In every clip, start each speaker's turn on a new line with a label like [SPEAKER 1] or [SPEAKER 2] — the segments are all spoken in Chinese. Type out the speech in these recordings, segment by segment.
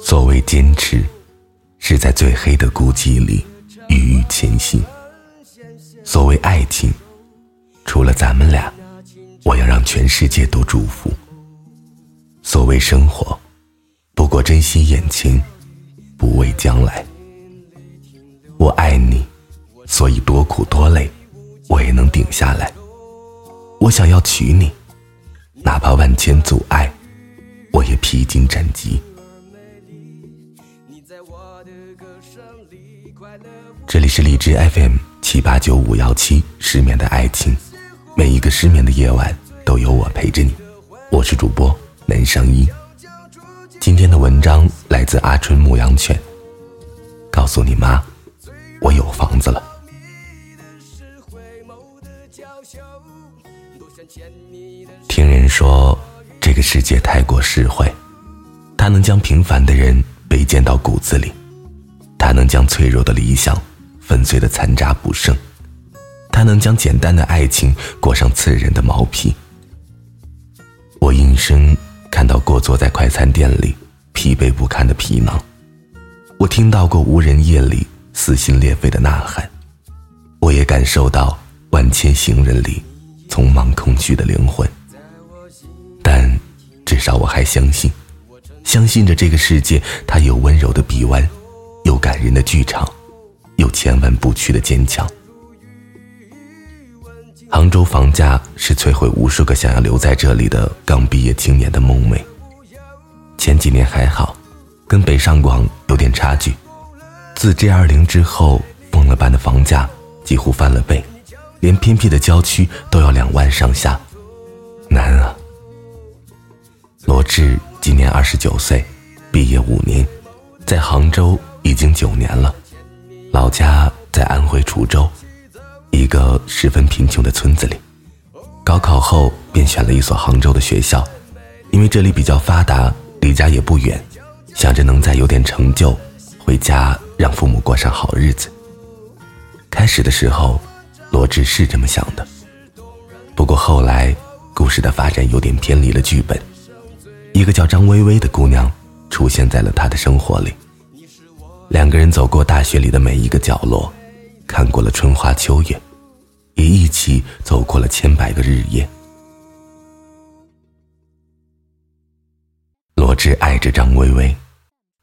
[SPEAKER 1] 所谓坚持，是在最黑的孤寂里郁郁前行。所谓爱情，除了咱们俩，我要让全世界都祝福。所谓生活，不过珍惜眼前，不畏将来。我爱你，所以多苦多累，我也能顶下来。我想要娶你，哪怕万千阻碍，我也披荆斩棘。这里是荔枝 FM 七八九五幺七，失眠的爱情，每一个失眠的夜晚都有我陪着你。我是主播南上一。今天的文章来自阿春牧羊犬，告诉你妈。我有房子了。听人说，这个世界太过实惠，它能将平凡的人卑贱到骨子里，它能将脆弱的理想粉碎的残渣不剩，它能将简单的爱情裹上刺人的毛皮。我应声看到过坐在快餐店里疲惫不堪的皮囊，我听到过无人夜里。撕心裂肺的呐喊，我也感受到万千行人里匆忙空虚的灵魂。但至少我还相信，相信着这个世界，它有温柔的臂弯，有感人的剧场，有千万不屈的坚强。杭州房价是摧毁无数个想要留在这里的刚毕业青年的梦寐。前几年还好，跟北上广有点差距。自 G 二零之后，疯了般的房价几乎翻了倍，连偏僻的郊区都要两万上下，难啊！罗志今年二十九岁，毕业五年，在杭州已经九年了，老家在安徽滁州，一个十分贫穷的村子里。高考后便选了一所杭州的学校，因为这里比较发达，离家也不远，想着能再有点成就，回家。让父母过上好日子。开始的时候，罗志是这么想的。不过后来，故事的发展有点偏离了剧本。一个叫张薇薇的姑娘出现在了他的生活里。两个人走过大学里的每一个角落，看过了春花秋月，也一起走过了千百个日夜。罗志爱着张薇薇。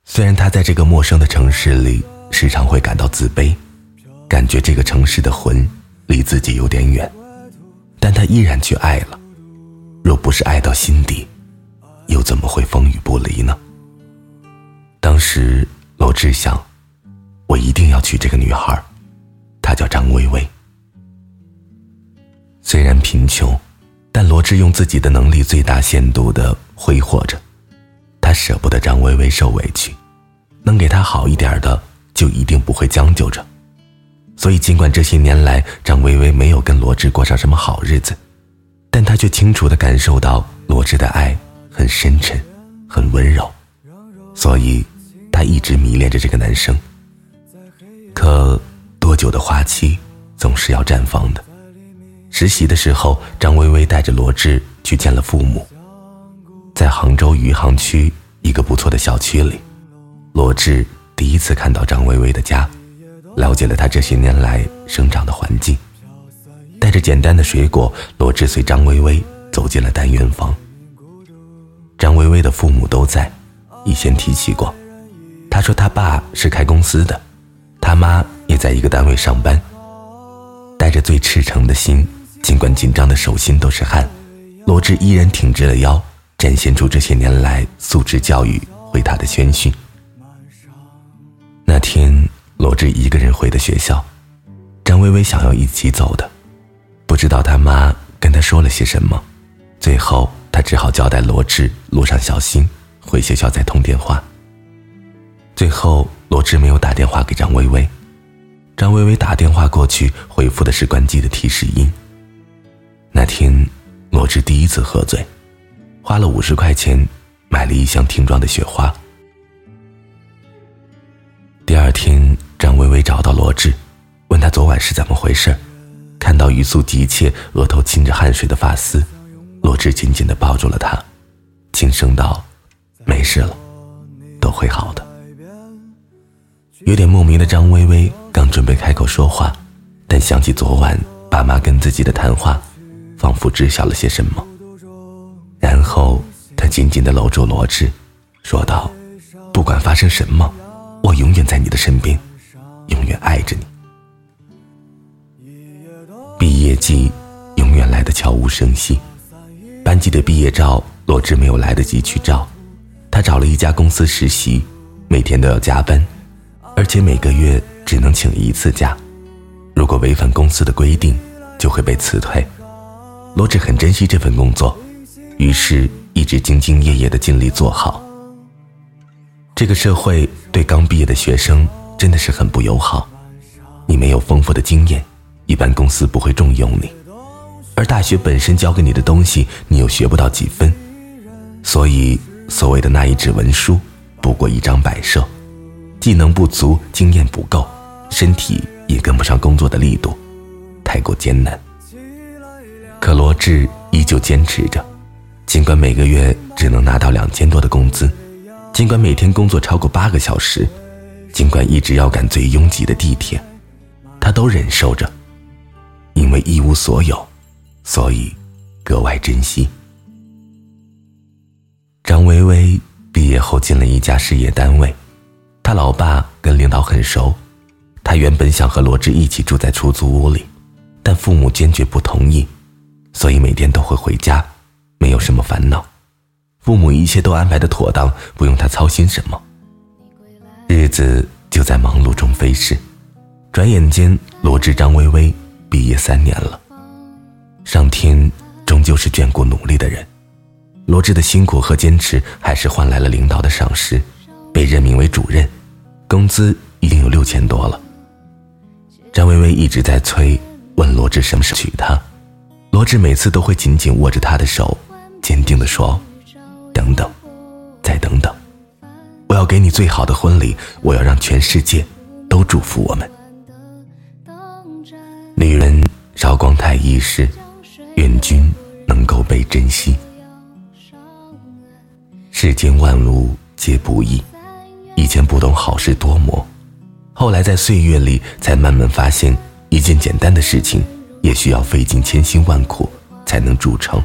[SPEAKER 1] 虽然他在这个陌生的城市里时常会感到自卑，感觉这个城市的魂离自己有点远，但他依然去爱了。若不是爱到心底，又怎么会风雨不离呢？当时罗志想，我一定要娶这个女孩，她叫张薇薇。虽然贫穷，但罗志用自己的能力最大限度的挥霍着。他舍不得张薇薇受委屈，能给她好一点的，就一定不会将就着。所以，尽管这些年来张薇薇没有跟罗志过上什么好日子，但她却清楚的感受到罗志的爱很深沉，很温柔。所以，她一直迷恋着这个男生。可，多久的花期总是要绽放的。实习的时候，张薇薇带着罗志去见了父母。在杭州余杭区一个不错的小区里，罗志第一次看到张薇薇的家，了解了她这些年来生长的环境。带着简单的水果，罗志随张薇薇走进了单元房。张薇薇的父母都在，以前提起过。他说他爸是开公司的，他妈也在一个单位上班。带着最赤诚的心，尽管紧张的手心都是汗，罗志依然挺直了腰。展现出这些年来素质教育回他的宣训。那天，罗志一个人回的学校，张薇薇想要一起走的，不知道他妈跟他说了些什么，最后他只好交代罗志路上小心，回学校再通电话。最后，罗志没有打电话给张薇薇，张薇薇打电话过去，回复的是关机的提示音。那天，罗志第一次喝醉。花了五十块钱，买了一箱瓶装的雪花。第二天，张薇薇找到罗志，问他昨晚是怎么回事。看到语速急切、额头浸着汗水的发丝，罗志紧紧地抱住了她，轻声道：“没事了，都会好的。”有点莫名的张微微刚准备开口说话，但想起昨晚爸妈跟自己的谈话，仿佛知晓了些什么。然后她紧紧地搂住罗志，说道：“不管发生什么，我永远在你的身边，永远爱着你。”毕业季永远来得悄无声息，班级的毕业照，罗志没有来得及去照。他找了一家公司实习，每天都要加班，而且每个月只能请一次假。如果违反公司的规定，就会被辞退。罗志很珍惜这份工作，于是一直兢兢业业的尽力做好。这个社会对刚毕业的学生真的是很不友好，你没有丰富的经验。一般公司不会重用你，而大学本身教给你的东西，你又学不到几分，所以所谓的那一纸文书，不过一张摆设，技能不足，经验不够，身体也跟不上工作的力度，太过艰难。可罗志依旧坚持着，尽管每个月只能拿到两千多的工资，尽管每天工作超过八个小时，尽管一直要赶最拥挤的地铁，他都忍受着。因为一无所有，所以格外珍惜。张薇薇毕业后进了一家事业单位，她老爸跟领导很熟，他原本想和罗志一起住在出租屋里，但父母坚决不同意，所以每天都会回家，没有什么烦恼。父母一切都安排的妥当，不用他操心什么。日子就在忙碌中飞逝，转眼间，罗志、张薇薇。毕业三年了，上天终究是眷顾努力的人。罗志的辛苦和坚持，还是换来了领导的赏识，被任命为主任，工资已经有六千多了。张薇薇一直在催，问罗志什么时候娶她。罗志每次都会紧紧握着她的手，坚定地说：“等等，再等等，我要给你最好的婚礼，我要让全世界都祝福我们。”女人韶光太易逝，愿君能够被珍惜。世间万物皆不易，以前不懂好事多磨，后来在岁月里才慢慢发现，一件简单的事情也需要费尽千辛万苦才能铸成。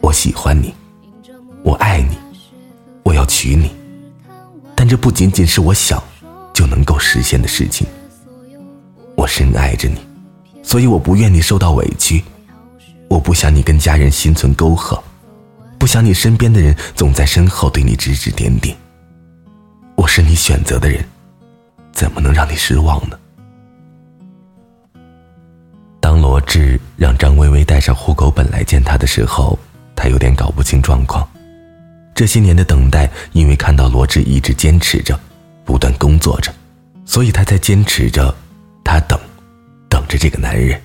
[SPEAKER 1] 我喜欢你，我爱你，我要娶你，但这不仅仅是我想就能够实现的事情。我深爱着你，所以我不愿你受到委屈。我不想你跟家人心存沟壑，不想你身边的人总在身后对你指指点点。我是你选择的人，怎么能让你失望呢？当罗志让张薇薇带上户口本来见他的时候，他有点搞不清状况。这些年的等待，因为看到罗志一直坚持着，不断工作着，所以他才坚持着。他等，等着这个男人。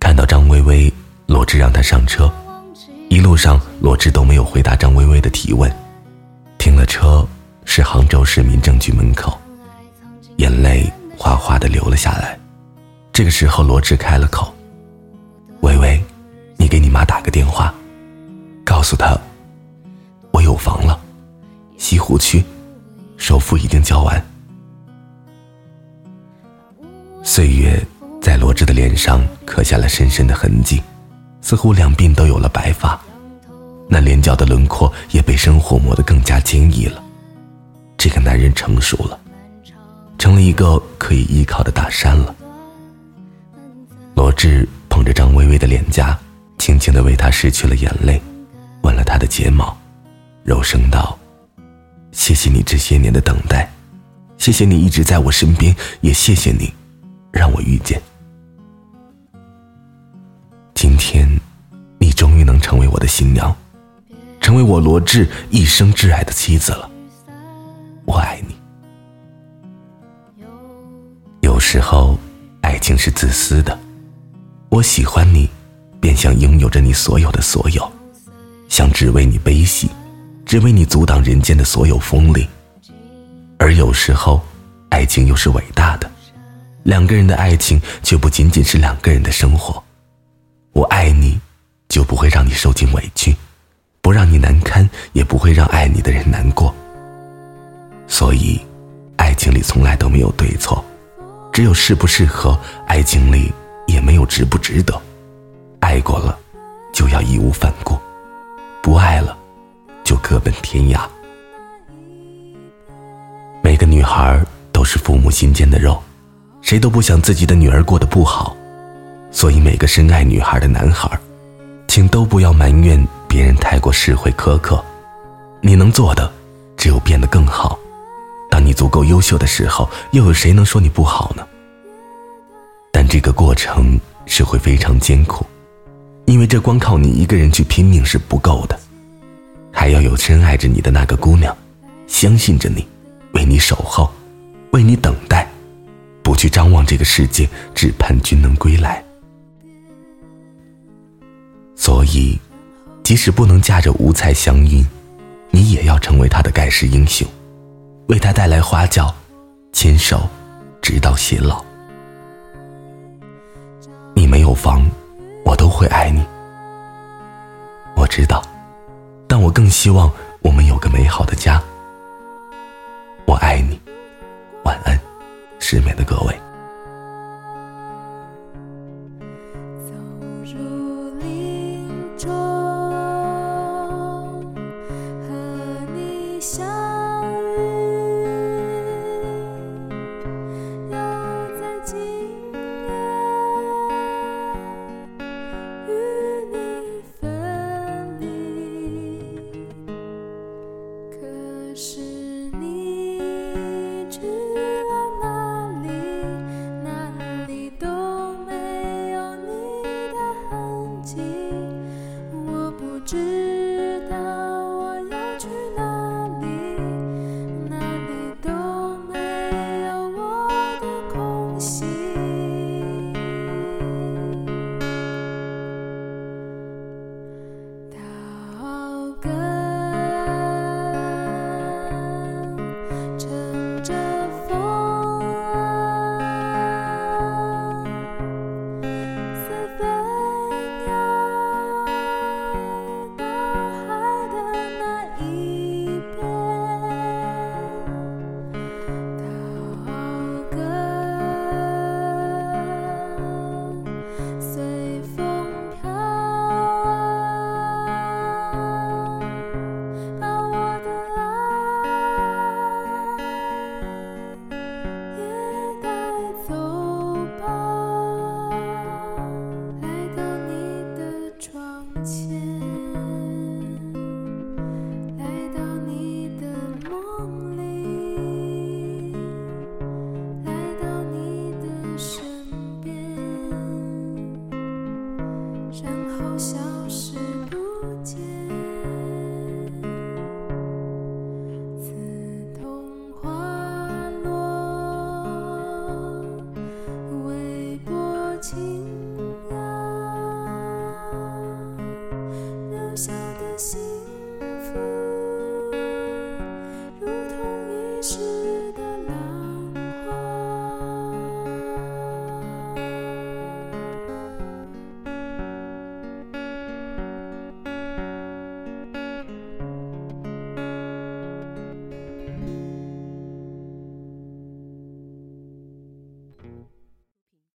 [SPEAKER 1] 看到张薇薇，罗志让她上车。一路上，罗志都没有回答张薇薇的提问。停了车，是杭州市民政局门口，眼泪哗哗的流了下来。这个时候，罗志开了口：“薇薇，你给你妈打个电话，告诉她，我有房了，西湖区，首付已经交完。”岁月在罗志的脸上刻下了深深的痕迹，似乎两鬓都有了白发，那脸角的轮廓也被生活磨得更加坚毅了。这个男人成熟了，成了一个可以依靠的大山了。罗志捧着张薇薇的脸颊，轻轻地为她拭去了眼泪，吻了她的睫毛，柔声道：“谢谢你这些年的等待，谢谢你一直在我身边，也谢谢你。”让我遇见，今天，你终于能成为我的新娘，成为我罗志一生挚爱的妻子了。我爱你。有时候，爱情是自私的，我喜欢你，便想拥有着你所有的所有，想只为你悲喜，只为你阻挡人间的所有锋利。而有时候，爱情又是伟大的。两个人的爱情却不仅仅是两个人的生活。我爱你，就不会让你受尽委屈，不让你难堪，也不会让爱你的人难过。所以，爱情里从来都没有对错，只有适不适合；爱情里也没有值不值得。爱过了，就要义无反顾；不爱了，就各奔天涯。每个女孩都是父母心尖的肉，谁都不想自己的女儿过得不好。所以，每个深爱女孩的男孩，请都不要埋怨别人太过实惠苛刻。你能做的，只有变得更好。当你足够优秀的时候，又有谁能说你不好呢？但这个过程是会非常艰苦，因为这光靠你一个人去拼命是不够的，有深爱着你的那个姑娘，相信着你，为你守候，为你等待，不去张望这个世界，只盼君能归来。所以，即使不能驾着五彩祥云，你也要成为他的盖世英雄，为他带来花轿，牵手，直到偕老。你没有房，我都会爱你。我知道，更希望我们有个美好的家。我爱你，晚安，失眠的各位。